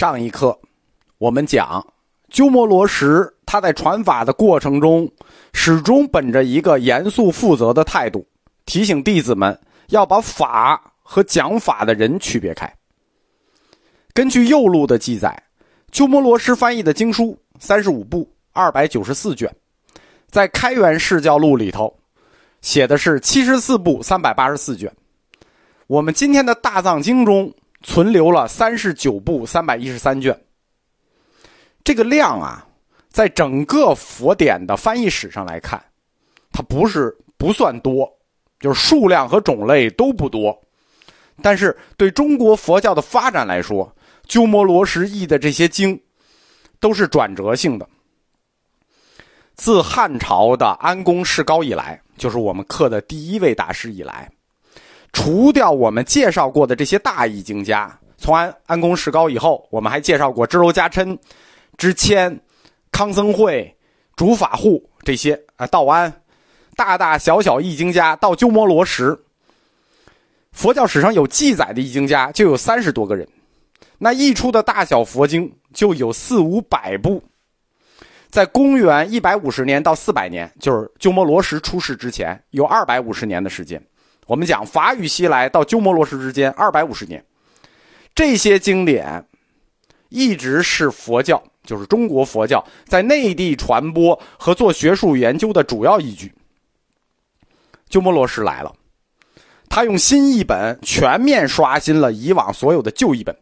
上一课，我们讲鸠摩罗什他在传法的过程中，始终本着一个严肃负责的态度，提醒弟子们要把法和讲法的人区别开。根据右录的记载，鸠摩罗什翻译的经书三十五部二百九十四卷，在《开元释教录》里头写的是七十四部三百八十四卷。我们今天的大藏经中。存留了三十九部三百一十三卷，这个量啊，在整个佛典的翻译史上来看，它不是不算多，就是数量和种类都不多。但是对中国佛教的发展来说，鸠摩罗什译的这些经，都是转折性的。自汉朝的安公世高以来，就是我们刻的第一位大师以来。除掉我们介绍过的这些大译经家，从安安公世高以后，我们还介绍过支娄迦琛、知谦、康僧会、竺法护这些啊，道安，大大小小译经家到鸠摩罗什，佛教史上有记载的译经家就有三十多个人，那译出的大小佛经就有四五百部，在公元一百五十年到四百年，就是鸠摩罗什出世之前，有二百五十年的时间。我们讲法语西来到鸠摩罗什之间二百五十年，这些经典一直是佛教，就是中国佛教在内地传播和做学术研究的主要依据。鸠摩罗什来了，他用新译本全面刷新了以往所有的旧译本，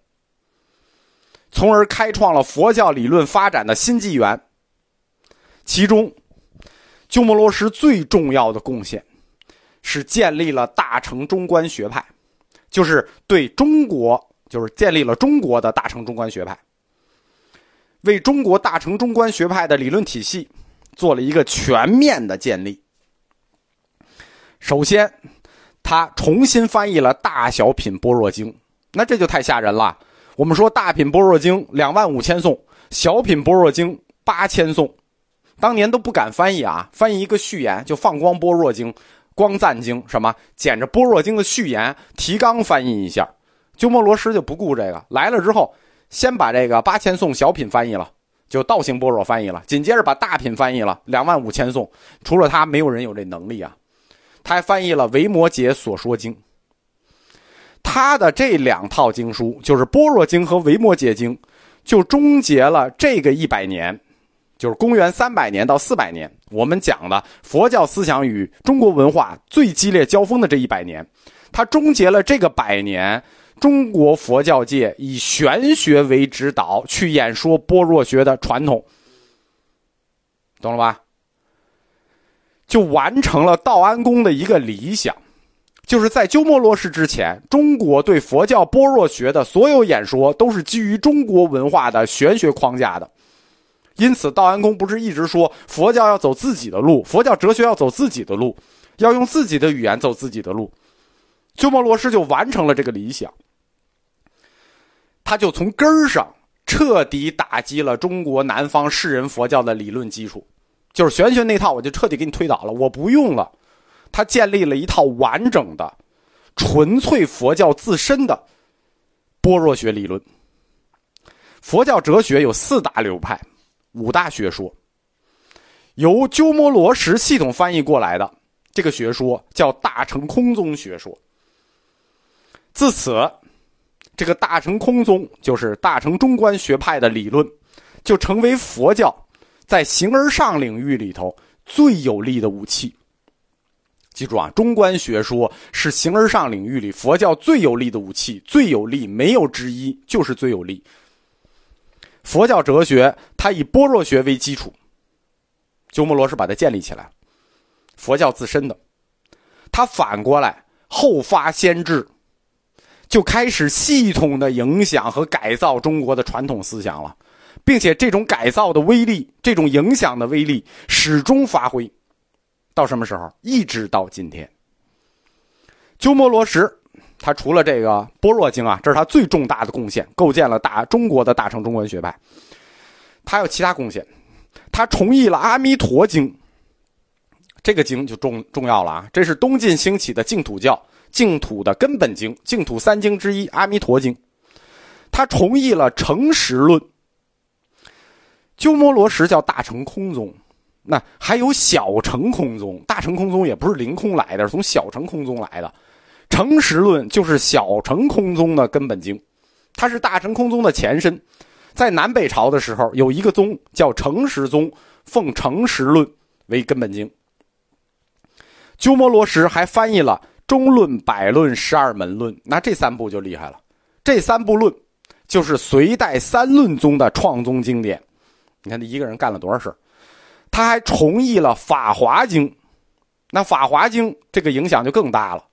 从而开创了佛教理论发展的新纪元。其中，鸠摩罗什最重要的贡献。是建立了大乘中观学派，就是对中国，就是建立了中国的大乘中观学派，为中国大乘中观学派的理论体系做了一个全面的建立。首先，他重新翻译了《大小品般若经》，那这就太吓人了。我们说《大品般若经》两万五千颂，《小品般若经》八千颂，当年都不敢翻译啊，翻译一个序言就放光般若经。光赞经什么捡着般若经的序言提纲翻译一下，鸠摩罗什就不顾这个来了之后，先把这个八千颂小品翻译了，就道行般若翻译了，紧接着把大品翻译了两万五千颂，除了他没有人有这能力啊，他还翻译了维摩诘所说经。他的这两套经书就是般若经和维摩诘经，就终结了这个一百年。就是公元三百年到四百年，我们讲的佛教思想与中国文化最激烈交锋的这一百年，它终结了这个百年中国佛教界以玄学为指导去演说般若学的传统，懂了吧？就完成了道安公的一个理想，就是在鸠摩罗什之前，中国对佛教般若学的所有演说都是基于中国文化的玄学框架的。因此，道安公不是一直说佛教要走自己的路，佛教哲学要走自己的路，要用自己的语言走自己的路。鸠摩罗什就完成了这个理想，他就从根儿上彻底打击了中国南方世人佛教的理论基础，就是玄学那套，我就彻底给你推倒了，我不用了。他建立了一套完整的、纯粹佛教自身的般若学理论。佛教哲学有四大流派。五大学说，由鸠摩罗什系统翻译过来的这个学说叫大乘空宗学说。自此，这个大乘空宗就是大乘中观学派的理论，就成为佛教在形而上领域里头最有力的武器。记住啊，中观学说是形而上领域里佛教最有力的武器，最有力，没有之一，就是最有力。佛教哲学，它以般若学为基础，鸠摩罗什把它建立起来。佛教自身的，他反过来后发先至，就开始系统的影响和改造中国的传统思想了，并且这种改造的威力，这种影响的威力始终发挥，到什么时候？一直到今天。鸠摩罗什。他除了这个《般若经》啊，这是他最重大的贡献，构建了大中国的大乘中观学派。他有其他贡献，他重译了《阿弥陀经》，这个经就重重要了啊！这是东晋兴起的净土教净土的根本经，净土三经之一《阿弥陀经》。他重译了成实论。鸠摩罗什叫大乘空宗，那还有小乘空宗。大乘空宗也不是凌空来的，是从小乘空宗来的。成实论就是小乘空宗的根本经，它是大乘空宗的前身。在南北朝的时候，有一个宗叫成实宗，奉成实论为根本经。鸠摩罗什还翻译了《中论》《百论》《十二门论》，那这三部就厉害了。这三部论就是隋代三论宗的创宗经典。你看他一个人干了多少事他还重译了《法华经》，那《法华经》这个影响就更大了。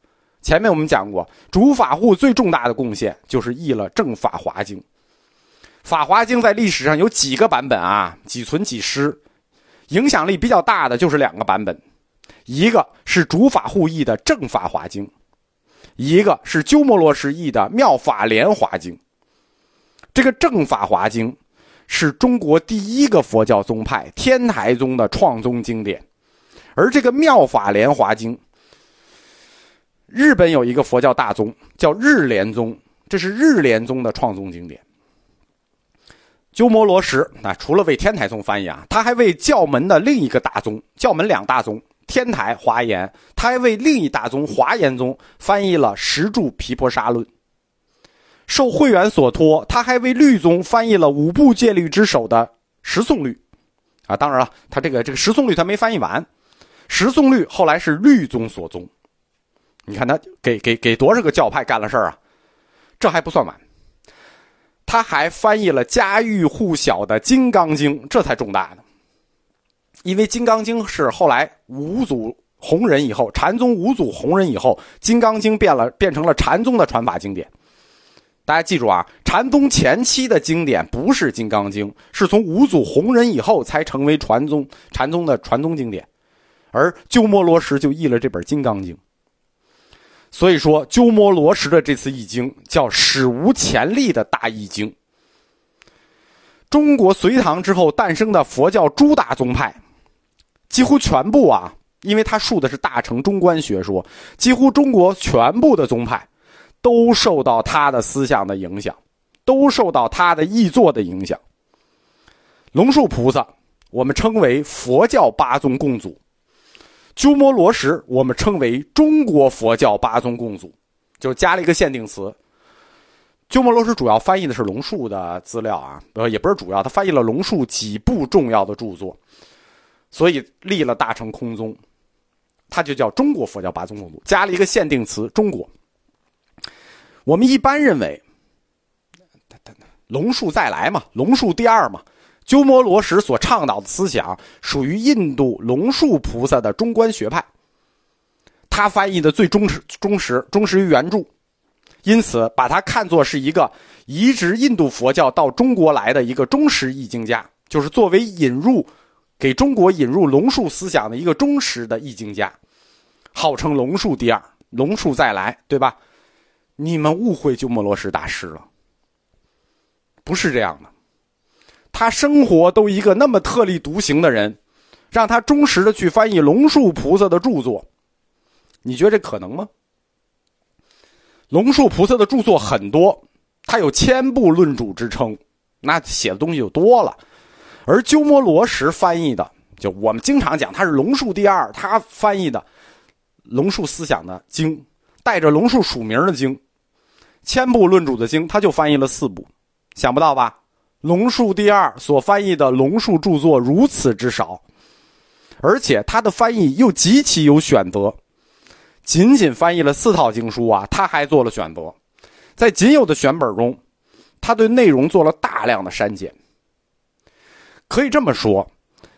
前面我们讲过，主法护最重大的贡献就是译了《正法华经》。《法华经》在历史上有几个版本啊？几存几失，影响力比较大的就是两个版本，一个是主法护译的《正法华经》，一个是鸠摩罗什译的《妙法莲华经》。这个《正法华经》。是中国第一个佛教宗派天台宗的创宗经典，而这个《妙法莲华经》，日本有一个佛教大宗叫日莲宗，这是日莲宗的创宗经典。鸠摩罗什啊除了为天台宗翻译啊，他还为教门的另一个大宗，教门两大宗天台、华严，他还为另一大宗华严宗翻译了《十住毗婆沙论》。受慧远所托，他还为律宗翻译了五部戒律之首的十颂律，啊，当然了，他这个这个十颂律他没翻译完，十颂律后来是律宗所宗。你看他给给给多少个教派干了事儿啊？这还不算完，他还翻译了家喻户晓的《金刚经》，这才重大呢。因为《金刚经》是后来五祖弘忍以后，禅宗五祖弘忍以后，《金刚经》变了，变成了禅宗的传法经典。大家记住啊，禅宗前期的经典不是《金刚经》，是从五祖弘忍以后才成为传宗禅宗的传宗经典，而鸠摩罗什就译了这本《金刚经》。所以说，鸠摩罗什的这次译经叫史无前例的大译经。中国隋唐之后诞生的佛教诸大宗派，几乎全部啊，因为他述的是大乘中观学说，几乎中国全部的宗派。都受到他的思想的影响，都受到他的译作的影响。龙树菩萨，我们称为佛教八宗共祖；鸠摩罗什，我们称为中国佛教八宗共祖，就加了一个限定词。鸠摩罗什主要翻译的是龙树的资料啊，呃，也不是主要，他翻译了龙树几部重要的著作，所以立了大乘空宗，他就叫中国佛教八宗共祖，加了一个限定词“中国”。我们一般认为，龙树再来嘛，龙树第二嘛。鸠摩罗什所倡导的思想属于印度龙树菩萨的中观学派，他翻译的最忠实、忠实、忠实于原著，因此把他看作是一个移植印度佛教到中国来的一个忠实译经家，就是作为引入给中国引入龙树思想的一个忠实的译经家，号称龙树第二，龙树再来，对吧？你们误会鸠摩罗什大师了，不是这样的。他生活都一个那么特立独行的人，让他忠实的去翻译龙树菩萨的著作，你觉得这可能吗？龙树菩萨的著作很多，他有千部论主之称，那写的东西就多了。而鸠摩罗什翻译的，就我们经常讲他是龙树第二，他翻译的龙树思想的经，带着龙树署名的经。千部论主的经，他就翻译了四部，想不到吧？龙树第二所翻译的龙树著作如此之少，而且他的翻译又极其有选择，仅仅翻译了四套经书啊，他还做了选择，在仅有的选本中，他对内容做了大量的删减。可以这么说。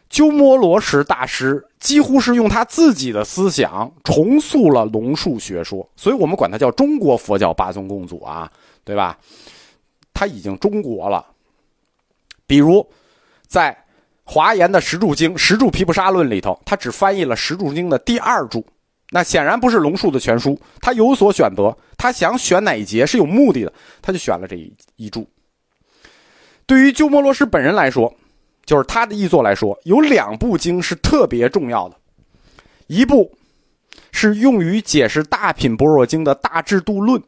鸠摩罗什大师几乎是用他自己的思想重塑了龙树学说，所以我们管他叫中国佛教八宗共祖啊，对吧？他已经中国了。比如，在华严的十住经、十住毗婆沙论里头，他只翻译了十住经的第二柱，那显然不是龙树的全书，他有所选择，他想选哪一节是有目的的，他就选了这一一注。对于鸠摩罗什本人来说，就是他的译作来说，有两部经是特别重要的，一部是用于解释《大品般若经》的《大制度论》。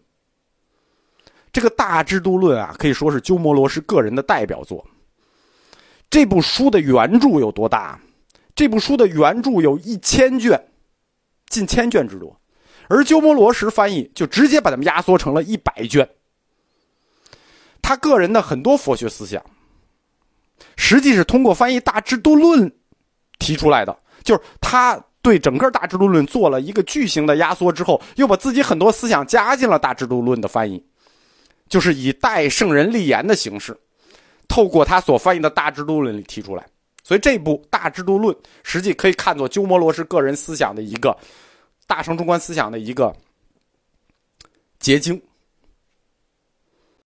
这个《大制度论》啊，可以说是鸠摩罗什个人的代表作。这部书的原著有多大？这部书的原著有一千卷，近千卷之多，而鸠摩罗什翻译就直接把它们压缩成了一百卷。他个人的很多佛学思想，实际是通过翻译《大制度论》提出来的，就是他。对整个《大制度论》做了一个巨型的压缩之后，又把自己很多思想加进了《大制度论》的翻译，就是以代圣人立言的形式，透过他所翻译的《大制度论》里提出来。所以这部《大制度论》实际可以看作鸠摩罗什个人思想的一个大乘中观思想的一个结晶。